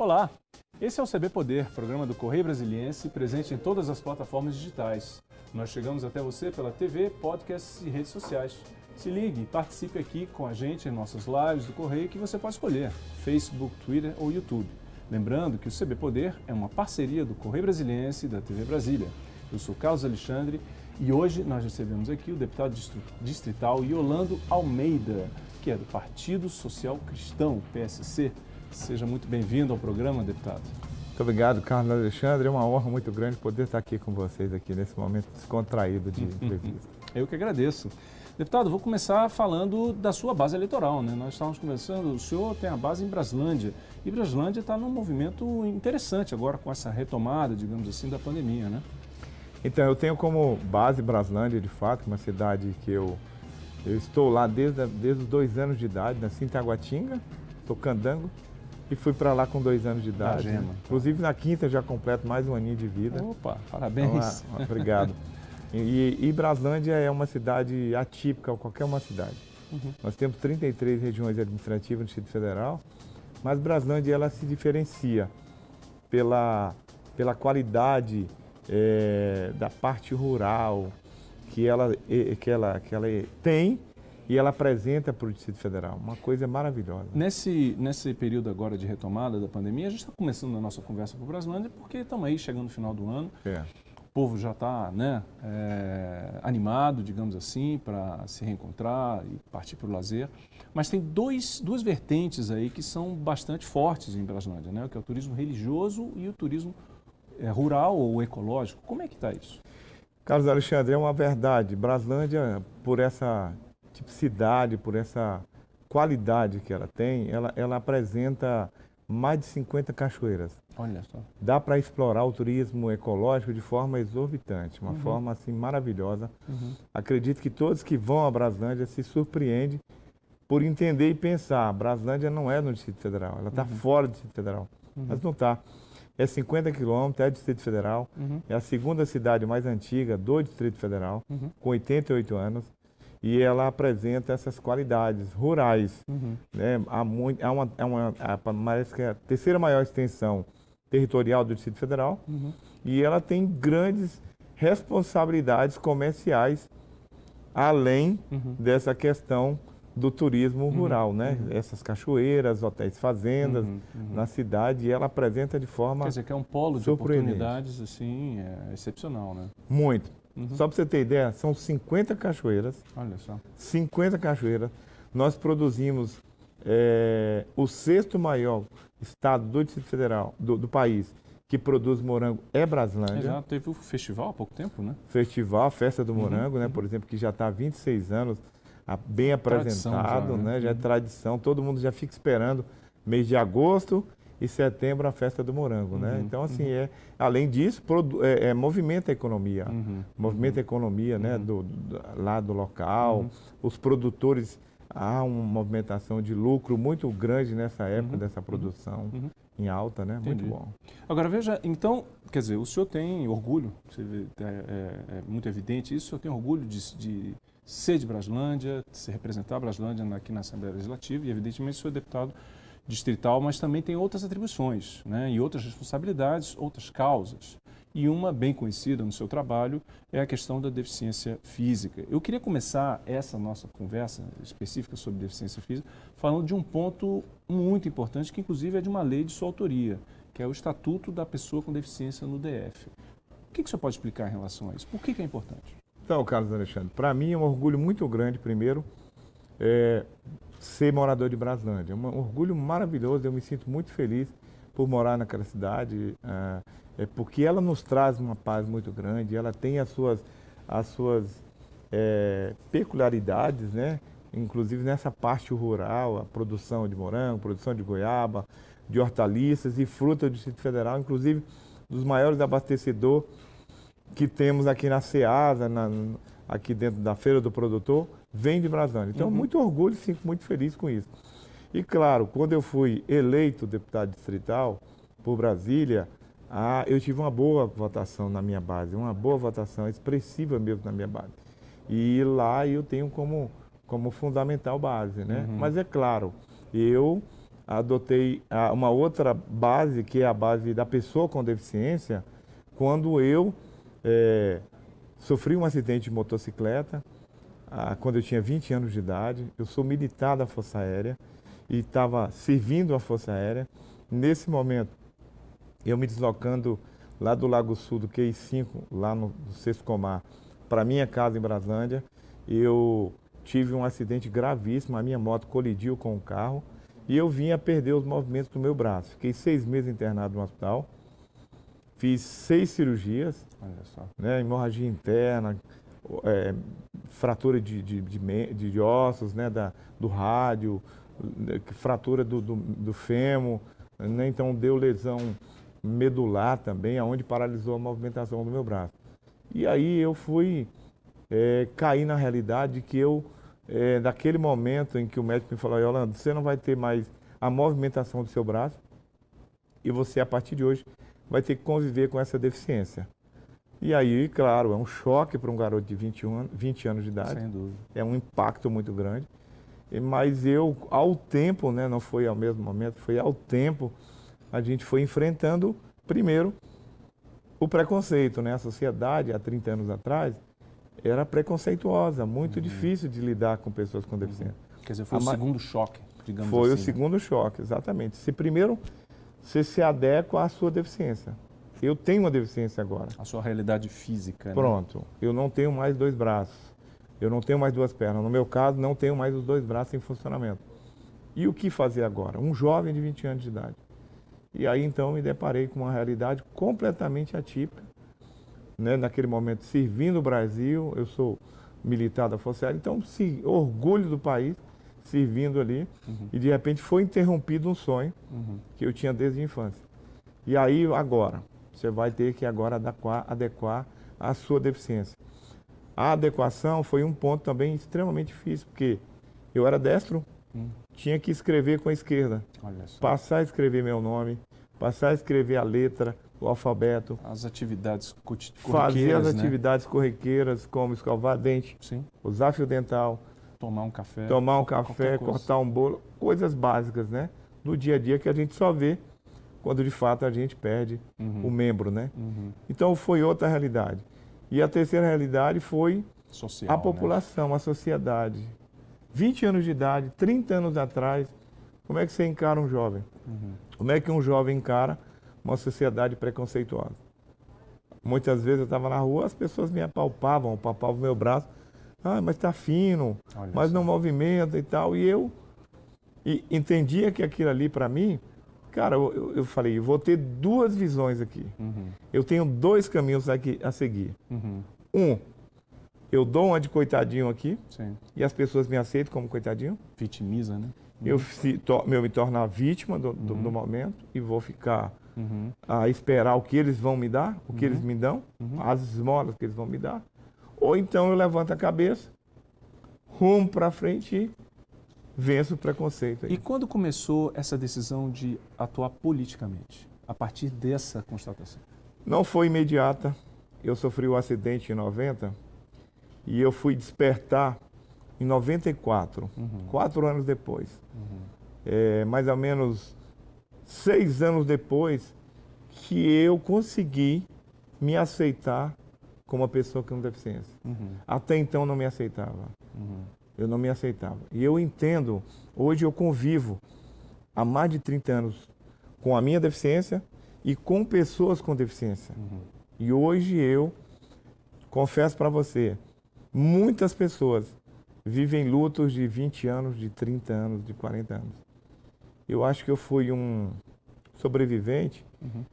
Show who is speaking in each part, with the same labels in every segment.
Speaker 1: Olá, esse é o CB Poder, programa do Correio Brasiliense, presente em todas as plataformas digitais. Nós chegamos até você pela TV, podcasts e redes sociais. Se ligue, participe aqui com a gente em nossas lives do Correio que você pode escolher, Facebook, Twitter ou YouTube. Lembrando que o CB Poder é uma parceria do Correio Brasiliense e da TV Brasília. Eu sou Carlos Alexandre e hoje nós recebemos aqui o deputado distrital Yolando Almeida, que é do Partido Social Cristão, PSC. Seja muito bem-vindo ao programa, deputado.
Speaker 2: Muito obrigado, Carlos Alexandre. É uma honra muito grande poder estar aqui com vocês aqui nesse momento descontraído de entrevista.
Speaker 1: Eu que agradeço. Deputado, vou começar falando da sua base eleitoral. Né? Nós estávamos conversando, o senhor tem a base em Braslândia. E Braslândia está num movimento interessante agora com essa retomada, digamos assim, da pandemia, né?
Speaker 2: Então, eu tenho como base Braslândia, de fato, uma cidade que eu, eu estou lá desde, desde os dois anos de idade, nasci em Taguatinga, sou candango, e fui para lá com dois anos de idade.
Speaker 1: Gema.
Speaker 2: Inclusive na quinta já completo mais um aninho de vida.
Speaker 1: Opa, parabéns.
Speaker 2: Então, obrigado. E, e Braslândia é uma cidade atípica, qualquer uma cidade. Uhum. Nós temos 33 regiões administrativas no Distrito Federal, mas Braslândia ela se diferencia pela, pela qualidade é, da parte rural que ela, que, ela, que ela tem e ela apresenta para o Distrito Federal. Uma coisa maravilhosa.
Speaker 1: Nesse, nesse período agora de retomada da pandemia, a gente está começando a nossa conversa com o Braslândia, porque estamos aí chegando no final do ano.
Speaker 2: É.
Speaker 1: O povo já está né, é, animado, digamos assim, para se reencontrar e partir para o lazer. Mas tem dois, duas vertentes aí que são bastante fortes em Braslândia, né? que é o turismo religioso e o turismo é, rural ou ecológico. Como é que está isso?
Speaker 2: Carlos Alexandre, é uma verdade. Braslândia, por essa tipicidade, por essa qualidade que ela tem, ela, ela apresenta mais de 50 cachoeiras.
Speaker 1: Olha só.
Speaker 2: Dá para explorar o turismo ecológico de forma exorbitante, uma uhum. forma assim maravilhosa. Uhum. Acredito que todos que vão a Braslândia se surpreendem por entender e pensar, a Braslândia não é no Distrito Federal, ela está uhum. fora do Distrito Federal. Uhum. Mas não está. É 50 quilômetros, é Distrito Federal, uhum. é a segunda cidade mais antiga do Distrito Federal, uhum. com 88 anos e ela apresenta essas qualidades rurais. Uhum. Né? Há, muito, há uma, há uma há, parece que é a terceira maior extensão territorial do Distrito Federal uhum. e ela tem grandes responsabilidades comerciais além uhum. dessa questão do turismo uhum. rural, né? Uhum. Essas cachoeiras, hotéis, fazendas uhum. na cidade, e ela apresenta de forma
Speaker 1: Quer dizer, que é um polo de oportunidades assim, é excepcional, né?
Speaker 2: Muito. Uhum. Só para você ter ideia, são 50 cachoeiras.
Speaker 1: Olha só.
Speaker 2: 50 cachoeiras. Nós produzimos é, o sexto maior estado do Distrito Federal, do, do país, que produz morango é Braslândia.
Speaker 1: Já teve o festival há pouco tempo, né?
Speaker 2: Festival, Festa do uhum, Morango, uhum, né? Por exemplo, que já está há 26 anos bem apresentado, já, né? né? Já é uhum. tradição, todo mundo já fica esperando mês de agosto e setembro a festa do morango, né? uhum, né? Então, assim, uhum. é, além disso, produ, é, é, movimenta a economia. Uhum, movimenta a economia, né? Uhum. Do, do, lá do local. Uhum. Os produtores, há uma movimentação de lucro muito grande nessa época uhum. dessa produção em alta, né? Entendi. Muito bom.
Speaker 1: Agora, veja, então, quer dizer, o senhor tem orgulho, vê, é, é, é, muito evidente isso, o senhor tem orgulho de, de ser de Braslândia, de se representar a Braslândia aqui na Assembleia Legislativa e, evidentemente, o senhor é deputado distrital, mas também tem outras atribuições né, e outras responsabilidades, outras causas. E uma bem conhecida no seu trabalho é a questão da deficiência física. Eu queria começar essa nossa conversa específica sobre deficiência física falando de um ponto muito importante, que inclusive é de uma lei de sua autoria, que é o Estatuto da Pessoa com Deficiência no DF. O que, que senhor pode explicar em relação a isso? Por que, que é importante?
Speaker 2: Então, Carlos Alexandre, para mim é um orgulho muito grande, primeiro, é, ser morador de Braslândia. É um orgulho maravilhoso, eu me sinto muito feliz por morar naquela cidade, é, é porque ela nos traz uma paz muito grande, ela tem as suas, as suas é, peculiaridades, né? inclusive nessa parte rural, a produção de morango, produção de goiaba, de hortaliças e fruta do Distrito Federal, inclusive dos maiores abastecedores que temos aqui na Ceasa, na, aqui dentro da Feira do Produtor, vem de Brasília. Então, uhum. muito orgulho, fico muito feliz com isso. E claro, quando eu fui eleito deputado distrital por Brasília, ah, eu tive uma boa votação na minha base, uma boa votação expressiva mesmo na minha base. E lá eu tenho como, como fundamental base, né? Uhum. Mas é claro, eu adotei a, uma outra base, que é a base da pessoa com deficiência, quando eu é, sofri um acidente de motocicleta, ah, quando eu tinha 20 anos de idade. Eu sou militar da Força Aérea e estava servindo a Força Aérea. Nesse momento, eu me deslocando lá do Lago Sul, do QI 5, lá no, no Sexto Comar, para minha casa em Braslândia, eu tive um acidente gravíssimo, a minha moto colidiu com o carro e eu vinha perder os movimentos do meu braço. Fiquei seis meses internado no hospital, fiz seis cirurgias, né, hemorragia interna, é, fratura de, de, de, de, ossos, né, da, do rádio, né, fratura do, do, do fêmur, né, então deu lesão medular também, aonde paralisou a movimentação do meu braço. E aí eu fui é, cair na realidade que eu, é, daquele momento em que o médico me falou, Yolanda, você não vai ter mais a movimentação do seu braço e você, a partir de hoje, vai ter que conviver com essa deficiência. E aí, claro, é um choque para um garoto de 21 anos, 20 anos de idade.
Speaker 1: Sem dúvida.
Speaker 2: É um impacto muito grande. Mas eu, ao tempo, né, não foi ao mesmo momento, foi ao tempo, a gente foi enfrentando, primeiro, o preconceito. Né? A sociedade, há 30 anos atrás, era preconceituosa, muito uhum. difícil de lidar com pessoas com deficiência. Uhum.
Speaker 1: Quer dizer, foi a o segundo choque, digamos
Speaker 2: foi
Speaker 1: assim.
Speaker 2: Foi o né? segundo choque, exatamente. Se primeiro você se adequa à sua deficiência. Eu tenho uma deficiência agora.
Speaker 1: A sua realidade física. Né?
Speaker 2: Pronto. Eu não tenho mais dois braços. Eu não tenho mais duas pernas. No meu caso, não tenho mais os dois braços em funcionamento. E o que fazer agora? Um jovem de 20 anos de idade. E aí então me deparei com uma realidade completamente atípica. Né? Naquele momento, servindo o Brasil, eu sou militar da Força Aérea, então se, orgulho do país, servindo ali, uhum. e de repente foi interrompido um sonho uhum. que eu tinha desde a infância. E aí agora, você vai ter que agora adequar, adequar a sua deficiência. A adequação foi um ponto também extremamente difícil, porque eu era destro, hum. tinha que escrever com a esquerda. Passar a escrever meu nome, passar a escrever a letra, o alfabeto.
Speaker 1: As atividades corriqueiras.
Speaker 2: Fazer as
Speaker 1: né?
Speaker 2: atividades corriqueiras, como escovar dente, Sim. usar fio dental.
Speaker 1: Tomar um café.
Speaker 2: Tomar um café, cortar um bolo, coisas básicas, né? Do dia a dia que a gente só vê quando de fato a gente perde uhum. o membro, né? Uhum. Então foi outra realidade. E a terceira realidade foi Social, a né? população, né? a sociedade. 20 anos de idade, 30 anos atrás, como é que você encara um jovem? Uhum. Como é que um jovem encara uma sociedade preconceituosa? Muitas vezes eu estava na rua, as pessoas me apalpavam, apalpavam o meu braço. Ah, mas está fino, Olha mas não movimenta e tal. E eu e entendia que aquilo ali, para mim, Cara, eu, eu falei, vou ter duas visões aqui. Uhum. Eu tenho dois caminhos aqui a seguir. Uhum. Um, eu dou uma de coitadinho aqui Sim. e as pessoas me aceitam como coitadinho.
Speaker 1: Vitimiza, né?
Speaker 2: Uhum. Eu, se, to, eu me torno a vítima do, do, do uhum. momento e vou ficar uhum. a esperar o que eles vão me dar, o que eles uhum. me dão, as esmolas que eles vão me dar. Ou então eu levanto a cabeça, rumo para frente e vença o preconceito. Aí.
Speaker 1: E quando começou essa decisão de atuar politicamente, a partir dessa constatação?
Speaker 2: Não foi imediata. Eu sofri o um acidente em 90 e eu fui despertar em 94, uhum. quatro anos depois. Uhum. É, mais ou menos seis anos depois que eu consegui me aceitar como uma pessoa com deficiência. Uhum. Até então não me aceitava. Uhum eu não me aceitava. E eu entendo, hoje eu convivo há mais de 30 anos com a minha deficiência e com pessoas com deficiência. Uhum. E hoje eu confesso para você, muitas pessoas vivem lutos de 20 anos, de 30 anos, de 40 anos. Eu acho que eu fui um sobrevivente, uhum.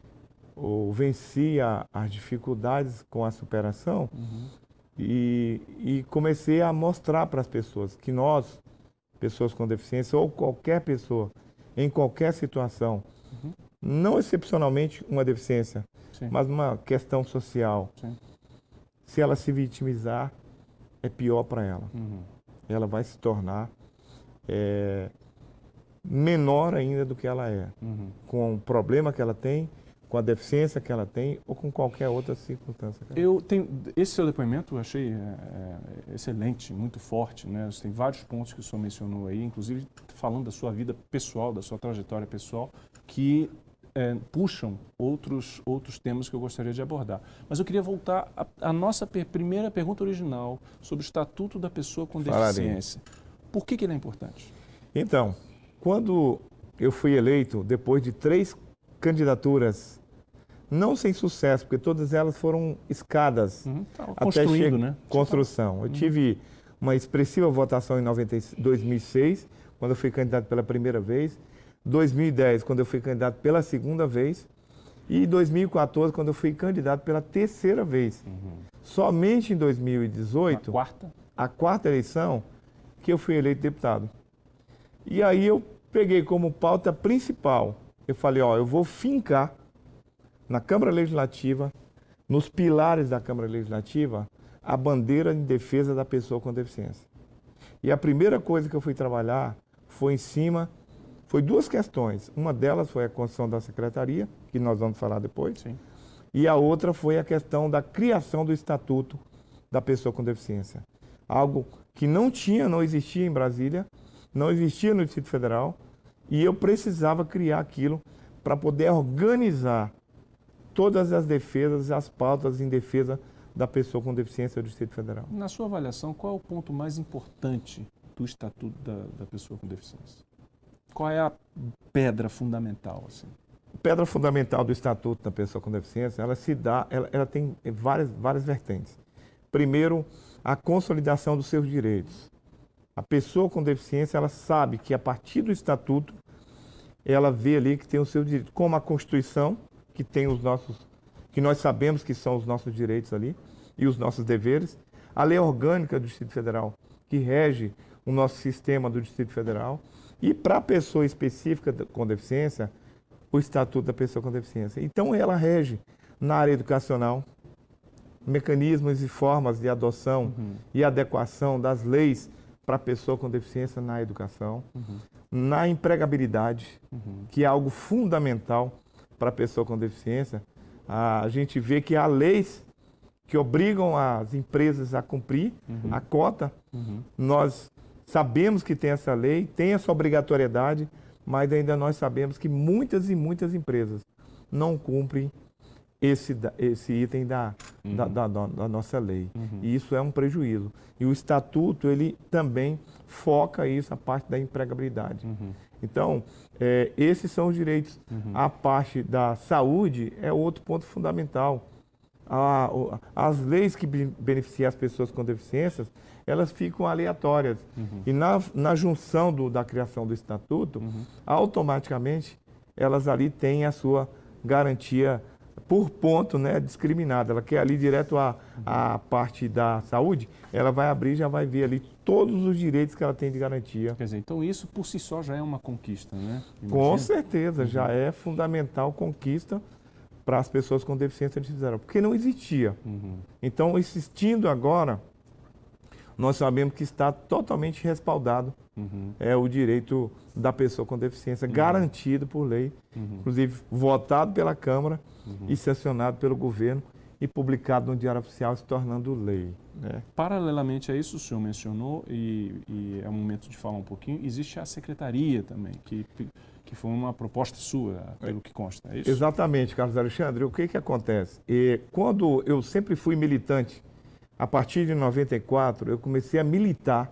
Speaker 2: ou venci a, as dificuldades com a superação, uhum. E, e comecei a mostrar para as pessoas que nós, pessoas com deficiência, ou qualquer pessoa, em qualquer situação, uhum. não excepcionalmente uma deficiência, Sim. mas uma questão social, Sim. se ela se vitimizar, é pior para ela. Uhum. Ela vai se tornar é, menor ainda do que ela é, uhum. com o problema que ela tem, com a deficiência que ela tem ou com qualquer outra circunstância.
Speaker 1: Eu tenho esse seu depoimento eu achei é, é, excelente, muito forte, né? Você tem vários pontos que o senhor mencionou aí, inclusive falando da sua vida pessoal, da sua trajetória pessoal, que é, puxam outros outros temas que eu gostaria de abordar. Mas eu queria voltar à nossa per primeira pergunta original sobre o estatuto da pessoa com deficiência. Por que, que ele é importante?
Speaker 2: Então, quando eu fui eleito depois de três candidaturas, não sem sucesso, porque todas elas foram escadas
Speaker 1: uhum, até chegar né?
Speaker 2: construção. Eu uhum. tive uma expressiva votação em 90, 2006, quando eu fui candidato pela primeira vez, 2010, quando eu fui candidato pela segunda vez, e 2014, quando eu fui candidato pela terceira vez. Uhum. Somente em 2018,
Speaker 1: a quarta?
Speaker 2: a quarta eleição, que eu fui eleito deputado. E aí eu peguei como pauta principal eu falei, ó, eu vou fincar na Câmara Legislativa, nos pilares da Câmara Legislativa, a bandeira em defesa da pessoa com deficiência. E a primeira coisa que eu fui trabalhar foi em cima, foi duas questões. Uma delas foi a construção da secretaria, que nós vamos falar depois.
Speaker 1: Sim.
Speaker 2: E a outra foi a questão da criação do estatuto da pessoa com deficiência. Algo que não tinha, não existia em Brasília, não existia no Distrito Federal e eu precisava criar aquilo para poder organizar todas as defesas e as pautas em defesa da pessoa com deficiência do Distrito Federal.
Speaker 1: Na sua avaliação, qual é o ponto mais importante do Estatuto da, da Pessoa com Deficiência? Qual é a pedra fundamental? Assim?
Speaker 2: Pedra fundamental do Estatuto da Pessoa com Deficiência, ela se dá, ela, ela tem várias, várias vertentes. Primeiro, a consolidação dos seus direitos. A pessoa com deficiência, ela sabe que a partir do estatuto, ela vê ali que tem o seu direito, como a Constituição, que tem os nossos, que nós sabemos que são os nossos direitos ali e os nossos deveres, a lei orgânica do Distrito Federal, que rege o nosso sistema do Distrito Federal, e para a pessoa específica com deficiência, o Estatuto da Pessoa com Deficiência. Então, ela rege na área educacional, mecanismos e formas de adoção uhum. e adequação das leis para a pessoa com deficiência na educação, uhum. na empregabilidade, uhum. que é algo fundamental para a pessoa com deficiência. A gente vê que há leis que obrigam as empresas a cumprir uhum. a cota. Uhum. Nós sabemos que tem essa lei, tem essa obrigatoriedade, mas ainda nós sabemos que muitas e muitas empresas não cumprem esse, esse item da, uhum. da, da, da, nossa lei. Uhum. E isso é um prejuízo. E o estatuto, ele também foca isso, a parte da empregabilidade. Uhum. Então, é, esses são os direitos. Uhum. A parte da saúde é outro ponto fundamental. A, as leis que beneficiam as pessoas com deficiências, elas ficam aleatórias. Uhum. E na, na junção do, da criação do estatuto, uhum. automaticamente, elas ali têm a sua garantia por ponto né, discriminada. Ela quer ali direto a, a parte da saúde, ela vai abrir já vai ver ali todos os direitos que ela tem de garantia.
Speaker 1: Quer dizer, então isso por si só já é uma conquista, né?
Speaker 2: Imagina. Com certeza, uhum. já é fundamental conquista para as pessoas com deficiência de porque não existia. Uhum. Então, existindo agora, nós sabemos que está totalmente respaldado uhum. é o direito da pessoa com deficiência, uhum. garantido por lei, uhum. inclusive votado pela Câmara uhum. e sancionado pelo governo e publicado no Diário Oficial, se tornando lei. Né?
Speaker 1: Paralelamente a isso, o senhor mencionou, e, e é o momento de falar um pouquinho, existe a secretaria também, que, que foi uma proposta sua, pelo que consta, é isso?
Speaker 2: Exatamente, Carlos Alexandre. O que, que acontece? E quando eu sempre fui militante a partir de 94, eu comecei a militar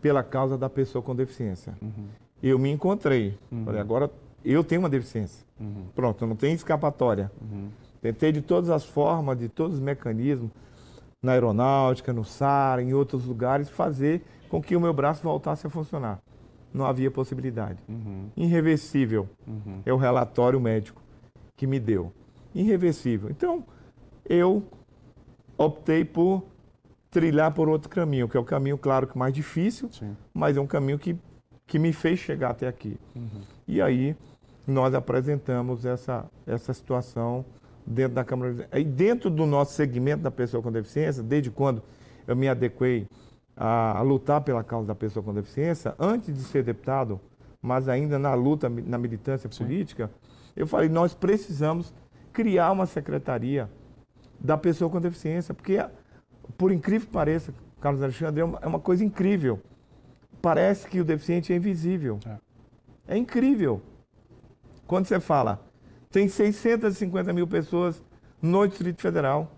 Speaker 2: pela causa da pessoa com deficiência. Uhum. Eu me encontrei. Uhum. Falei, agora eu tenho uma deficiência. Uhum. Pronto, não tenho escapatória. Uhum. Tentei de todas as formas, de todos os mecanismos, na aeronáutica, no SAR, em outros lugares, fazer com que o meu braço voltasse a funcionar. Não havia possibilidade. Uhum. Irreversível uhum. é o relatório médico que me deu. Irreversível. Então, eu optei por trilhar por outro caminho, que é o caminho, claro, que mais difícil, Sim. mas é um caminho que, que me fez chegar até aqui. Uhum. E aí nós apresentamos essa, essa situação dentro da Câmara. E dentro do nosso segmento da pessoa com deficiência, desde quando eu me adequei a, a, lutar pela causa da pessoa com deficiência, antes de ser deputado, mas ainda na luta, na militância Sim. política, eu falei, nós precisamos criar uma secretaria da pessoa com deficiência, porque, por incrível que pareça, Carlos Alexandre, é uma, é uma coisa incrível. Parece que o deficiente é invisível. É. é incrível. Quando você fala, tem 650 mil pessoas no Distrito Federal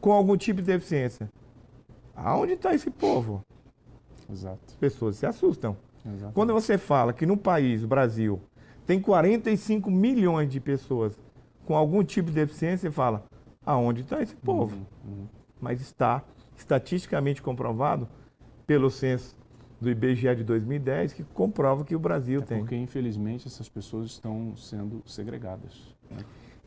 Speaker 2: com algum tipo de deficiência. Aonde está esse povo?
Speaker 1: Exato.
Speaker 2: As pessoas se assustam. Exatamente. Quando você fala que no país, o Brasil, tem 45 milhões de pessoas com algum tipo de deficiência, você fala, aonde está esse povo? Uhum, uhum. Mas está estatisticamente comprovado pelo censo do IBGE de 2010 que comprova que o Brasil
Speaker 1: é
Speaker 2: tem.
Speaker 1: Porque, infelizmente, essas pessoas estão sendo segregadas. Né?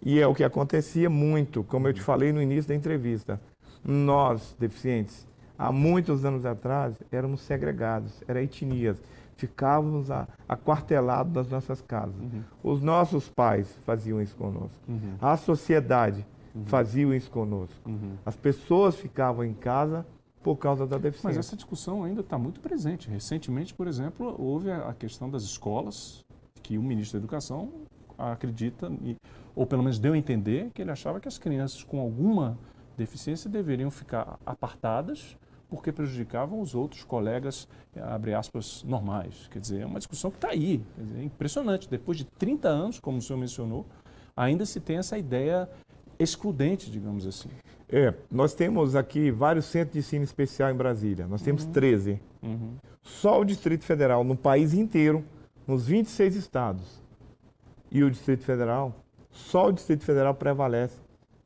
Speaker 2: E é o que acontecia muito, como eu te falei no início da entrevista. Nós, deficientes, há muitos anos atrás, éramos segregados, eram etnias. Ficávamos aquartelados nas nossas casas. Uhum. Os nossos pais faziam isso conosco. Uhum. A sociedade uhum. faziam isso conosco. Uhum. As pessoas ficavam em casa por causa da deficiência.
Speaker 1: Mas essa discussão ainda está muito presente. Recentemente, por exemplo, houve a questão das escolas, que o ministro da Educação acredita, ou pelo menos deu a entender, que ele achava que as crianças com alguma deficiência deveriam ficar apartadas porque prejudicavam os outros colegas, abre aspas, normais. Quer dizer, é uma discussão que está aí. Dizer, é impressionante. Depois de 30 anos, como o senhor mencionou, ainda se tem essa ideia excludente, digamos assim.
Speaker 2: É, nós temos aqui vários centros de ensino especial em Brasília. Nós temos uhum. 13. Uhum. Só o Distrito Federal, no país inteiro, nos 26 estados. E o Distrito Federal, só o Distrito Federal prevalece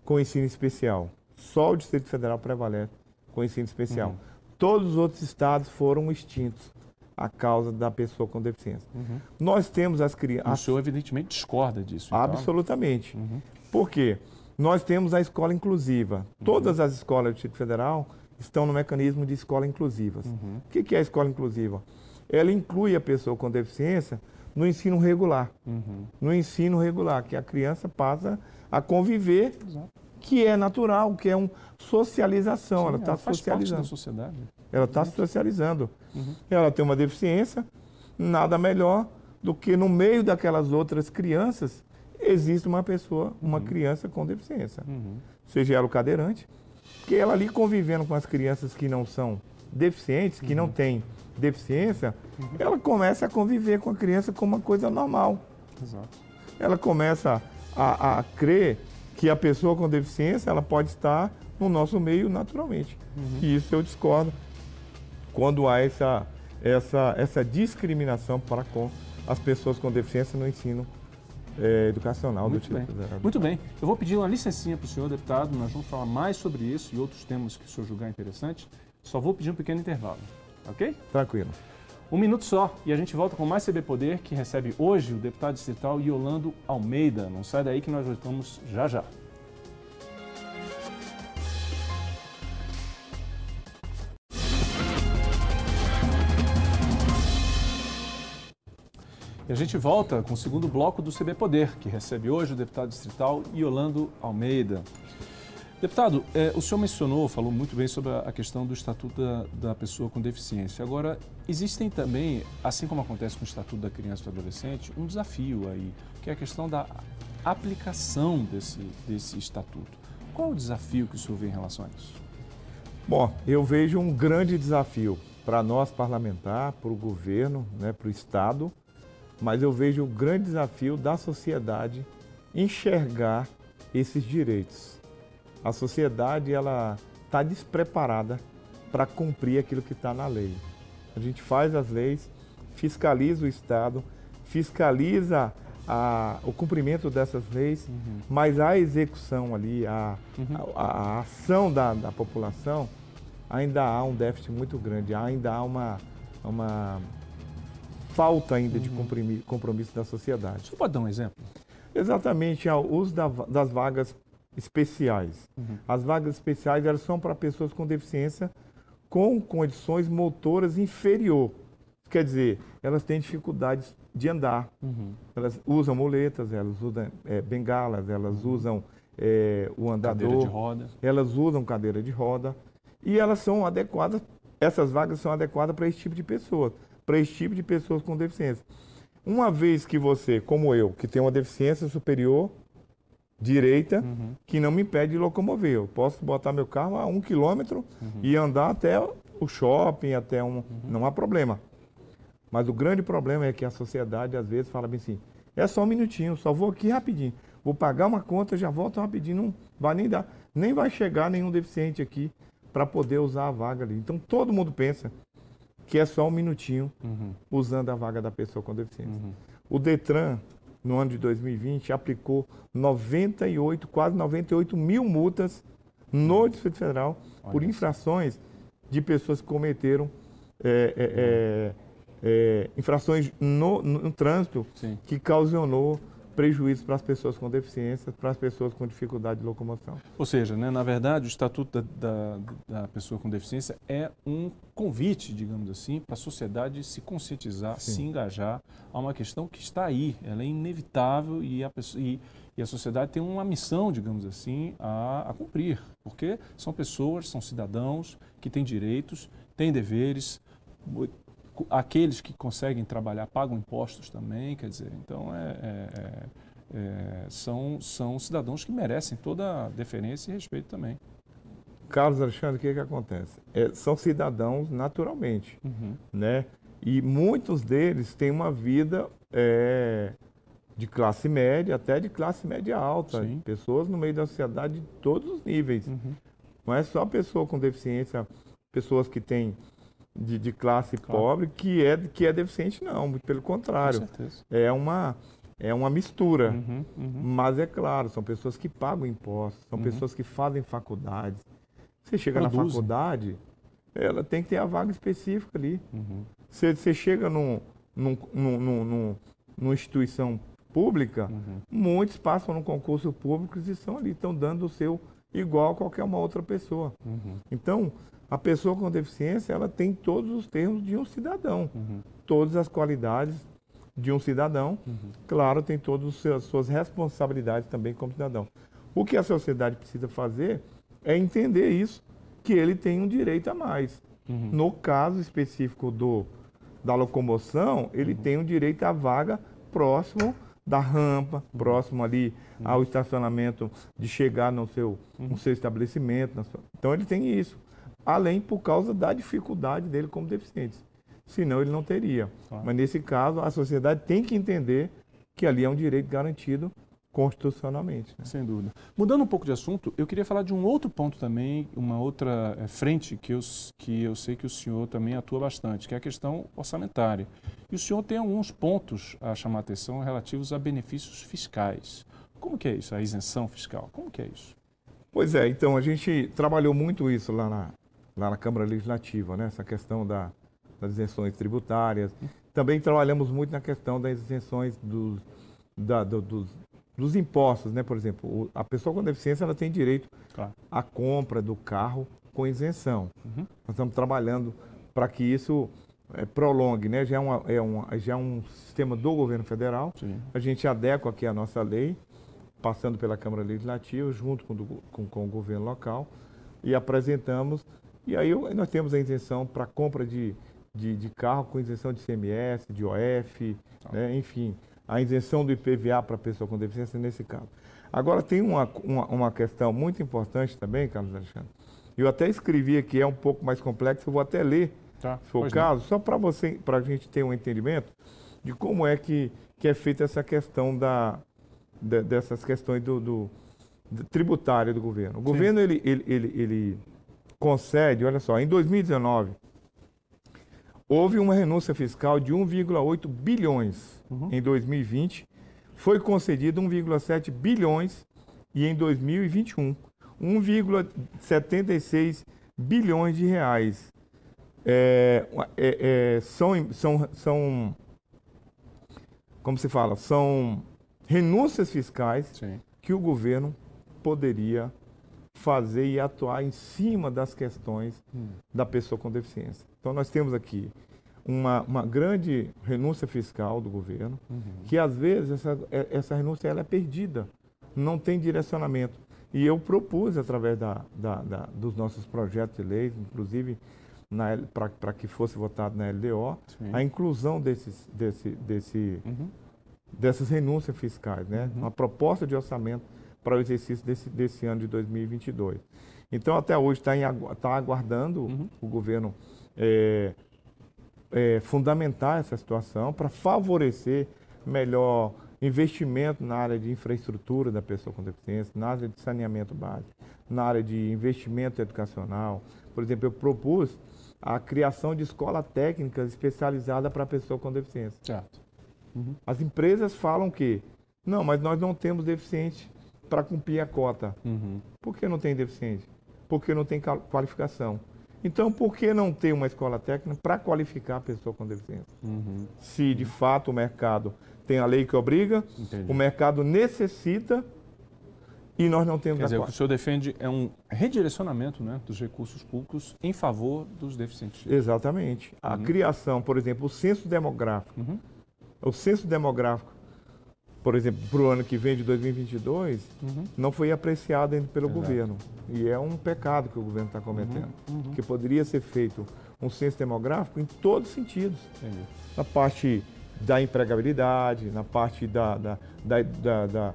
Speaker 2: com ensino especial. Só o Distrito Federal prevalece com ensino especial. Uhum. Todos os outros estados foram extintos a causa da pessoa com deficiência. Uhum. Nós temos as crianças.
Speaker 1: O senhor, evidentemente, discorda disso.
Speaker 2: Então. Absolutamente. Uhum. Por quê? Nós temos a escola inclusiva. Uhum. Todas as escolas do Distrito Federal estão no mecanismo de escola inclusivas. Uhum. O que é a escola inclusiva? Ela inclui a pessoa com deficiência no ensino regular. Uhum. No ensino regular, que a criança passa a conviver, Exato. que é natural, que é uma socialização. Sim, ela está socializando.
Speaker 1: da sociedade.
Speaker 2: Ela está se socializando. Uhum. Ela tem uma deficiência, nada melhor do que no meio daquelas outras crianças existe uma pessoa, uma uhum. criança com deficiência. Uhum. Seja ela o cadeirante, que ela ali convivendo com as crianças que não são deficientes, que não uhum. têm deficiência, uhum. ela começa a conviver com a criança como uma coisa normal. Exato. Ela começa a, a crer que a pessoa com deficiência ela pode estar no nosso meio naturalmente. Uhum. E isso eu discordo quando há essa, essa, essa discriminação para com as pessoas com deficiência no ensino é, educacional
Speaker 1: Muito do tipo. Bem. Muito bem. Eu vou pedir uma licencinha para o senhor, deputado. Nós vamos falar mais sobre isso e outros temas que o senhor julgar interessante. Só vou pedir um pequeno intervalo. Ok?
Speaker 2: Tranquilo.
Speaker 1: Um minuto só e a gente volta com mais CB Poder, que recebe hoje o deputado distrital Yolando Almeida. Não sai daí que nós voltamos já já. E a gente volta com o segundo bloco do CB Poder, que recebe hoje o deputado distrital Yolando Almeida. Deputado, é, o senhor mencionou, falou muito bem sobre a questão do Estatuto da, da, Pessoa com Deficiência. Agora, existem também, assim como acontece com o Estatuto da Criança e do Adolescente, um desafio aí, que é a questão da aplicação desse, desse Estatuto. Qual o desafio que o senhor vê em relação a isso?
Speaker 2: Bom, eu vejo um grande desafio para nós parlamentar, para o governo, né, para o Estado, mas eu vejo o grande desafio da sociedade enxergar esses direitos a sociedade ela está despreparada para cumprir aquilo que está na lei. A gente faz as leis, fiscaliza o Estado, fiscaliza a, o cumprimento dessas leis, uhum. mas a execução ali, a, uhum. a, a, ação da, da população, ainda há um déficit muito grande, ainda há uma, uma falta ainda uhum. de compromisso, da sociedade.
Speaker 1: Você pode dar um exemplo?
Speaker 2: Exatamente, o uso da, das vagas especiais. Uhum. As vagas especiais elas são para pessoas com deficiência com condições motoras inferior. Quer dizer, elas têm dificuldades de andar. Uhum. Elas usam muletas, elas usam é, bengalas, elas uhum. usam é, o andador.
Speaker 1: Cadeira de roda.
Speaker 2: Elas usam cadeira de roda. E elas são adequadas, essas vagas são adequadas para esse tipo de pessoas, para esse tipo de pessoas com deficiência. Uma vez que você, como eu, que tem uma deficiência superior direita uhum. que não me impede de locomover. Eu posso botar meu carro a um quilômetro uhum. e andar até o shopping, até um. Uhum. Não há problema. Mas o grande problema é que a sociedade às vezes fala bem assim: é só um minutinho, só vou aqui rapidinho. Vou pagar uma conta, já volto rapidinho, não vai nem dar, nem vai chegar nenhum deficiente aqui para poder usar a vaga ali. Então todo mundo pensa que é só um minutinho uhum. usando a vaga da pessoa com deficiência. Uhum. O Detran, no ano de 2020, aplicou 98, quase 98 mil multas no Distrito Federal Olha por infrações de pessoas que cometeram é, é, é, é infrações no, no, no trânsito Sim. que causou prejuízos para as pessoas com deficiência, para as pessoas com dificuldade de locomoção.
Speaker 1: Ou seja, né, na verdade, o Estatuto da, da, da pessoa com deficiência é um convite, digamos assim, para a sociedade se conscientizar, Sim. se engajar a uma questão que está aí, ela é inevitável e a, pessoa, e, e a sociedade tem uma missão, digamos assim, a, a cumprir, porque são pessoas, são cidadãos que têm direitos, têm deveres, aqueles que conseguem trabalhar pagam impostos também, quer dizer, então é, é, é, é, são, são cidadãos que merecem toda a deferência e respeito também.
Speaker 2: Carlos Alexandre, o que, que acontece? É, são cidadãos naturalmente, uhum. né? E muitos deles têm uma vida é, de classe média, até de classe média alta. Sim. Pessoas no meio da sociedade de todos os níveis. Uhum. Não é só pessoa com deficiência, pessoas que têm de, de classe claro. pobre que é, que é deficiente, não, muito pelo contrário. É uma, é uma mistura. Uhum, uhum. Mas é claro, são pessoas que pagam impostos, são uhum. pessoas que fazem faculdades. Você chega Produzem. na faculdade, ela tem que ter a vaga específica ali. Uhum. Você, você chega num, num, num, num, numa instituição pública, uhum. muitos passam no concurso público e estão ali, estão dando o seu igual a qualquer uma outra pessoa. Uhum. Então, a pessoa com deficiência, ela tem todos os termos de um cidadão. Uhum. Todas as qualidades de um cidadão. Uhum. Claro, tem todas as suas responsabilidades também como cidadão. O que a sociedade precisa fazer é entender isso, que ele tem um direito a mais. Uhum. No caso específico do, da locomoção, ele uhum. tem um direito à vaga próximo da rampa, uhum. próximo ali uhum. ao estacionamento, de chegar no seu, no seu estabelecimento. Sua... Então ele tem isso além por causa da dificuldade dele como deficiente. Senão ele não teria. Claro. Mas nesse caso, a sociedade tem que entender que ali é um direito garantido constitucionalmente.
Speaker 1: Né? Sem dúvida. Mudando um pouco de assunto, eu queria falar de um outro ponto também, uma outra é, frente que eu, que eu sei que o senhor também atua bastante, que é a questão orçamentária. E o senhor tem alguns pontos a chamar a atenção relativos a benefícios fiscais. Como que é isso, a isenção fiscal? Como que é isso?
Speaker 2: Pois é, então a gente trabalhou muito isso lá na, lá na Câmara Legislativa, né? essa questão da, das isenções tributárias. Também trabalhamos muito na questão das isenções dos, da, do, dos, dos impostos, né? Por exemplo, a pessoa com deficiência ela tem direito claro. à compra do carro com isenção. Uhum. Nós estamos trabalhando para que isso é, prolongue, né? Já é, uma, é, uma, já é um sistema do governo federal. Sim. A gente adequa aqui a nossa lei, passando pela Câmara Legislativa, junto com, do, com, com o governo local, e apresentamos e aí nós temos a isenção para compra de, de, de, carro com isenção de CMS, de OF, tá. né? enfim, a isenção do IPVA para pessoa com deficiência nesse caso. Agora tem uma, uma, uma, questão muito importante também, Carlos Alexandre. Eu até escrevi aqui, é um pouco mais complexo, eu vou até ler, tá. se for o caso, não. só para você, para a gente ter um entendimento de como é que, que é feita essa questão da, de, dessas questões do, do, do tributário do governo. O Sim. governo ele, ele, ele, ele concede, olha só, em 2019, houve uma renúncia fiscal de 1,8 bilhões. Uhum. Em 2020, foi concedido 1,7 bilhões e em 2021, 1,76 bilhões de reais. É, é, é, são, são, são, como se fala, são renúncias fiscais Sim. que o governo poderia fazer e atuar em cima das questões hum. da pessoa com deficiência. Então, nós temos aqui uma, uma grande renúncia fiscal do governo, uhum. que às vezes essa, é, essa renúncia ela é perdida, não tem direcionamento. E eu propus, através da, da, da dos nossos projetos de leis, inclusive para que fosse votado na LDO, Sim. a inclusão desses, desse, desse, uhum. dessas renúncias fiscais, né? Uhum. uma proposta de orçamento para o exercício desse, desse ano de 2022. Então, até hoje está tá aguardando uhum. o governo é, é, fundamentar essa situação para favorecer melhor investimento na área de infraestrutura da pessoa com deficiência, na área de saneamento básico, na área de investimento educacional. Por exemplo, eu propus a criação de escola técnica especializada para a pessoa com deficiência.
Speaker 1: Certo.
Speaker 2: Uhum. As empresas falam que, não, mas nós não temos deficiente para cumprir a cota. Uhum. Por que não tem deficiente? Porque não tem qualificação. Então, por que não ter uma escola técnica para qualificar a pessoa com deficiência? Uhum. Se de fato o mercado tem a lei que obriga, Entendi. o mercado necessita e nós não temos
Speaker 1: Quer dizer, o que o senhor defende é um redirecionamento né, dos recursos públicos em favor dos deficientes.
Speaker 2: Exatamente. A uhum. criação, por exemplo, o censo demográfico. Uhum. O censo demográfico, por exemplo, para o ano que vem, de 2022, uhum. não foi apreciado ainda pelo Exato. governo. E é um pecado que o governo está cometendo. Uhum. Uhum. Que poderia ser feito um censo demográfico em todos os sentidos. Entendi. Na parte da empregabilidade, na parte da, da, da, da, da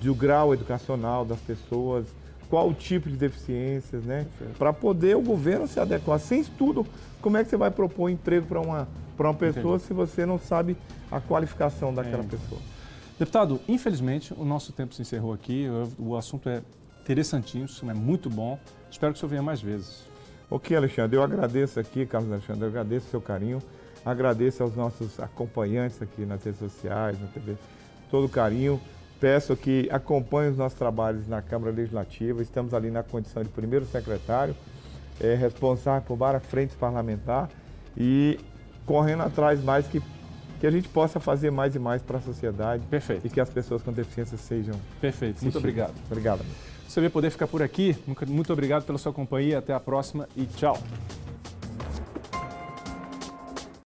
Speaker 2: do grau educacional das pessoas, qual o tipo de deficiências, né? Para poder o governo se adequar. Sem estudo, como é que você vai propor emprego para uma, uma pessoa Entendi. se você não sabe a qualificação daquela é. pessoa?
Speaker 1: Deputado, infelizmente o nosso tempo se encerrou aqui. O assunto é interessantinho, é muito bom. Espero que o senhor venha mais vezes.
Speaker 2: Ok, Alexandre, eu agradeço aqui, Carlos Alexandre, eu agradeço o seu carinho. Agradeço aos nossos acompanhantes aqui nas redes sociais, na TV, todo o carinho. Peço que acompanhem os nossos trabalhos na Câmara Legislativa. Estamos ali na condição de primeiro secretário, é, responsável por várias frentes parlamentar e correndo atrás mais que, que a gente possa fazer mais e mais para a sociedade.
Speaker 1: Perfeito.
Speaker 2: E que as pessoas com deficiência sejam.
Speaker 1: Perfeito. Muito obrigado.
Speaker 2: Obrigado.
Speaker 1: Você vai poder ficar por aqui. Muito obrigado pela sua companhia. Até a próxima e tchau.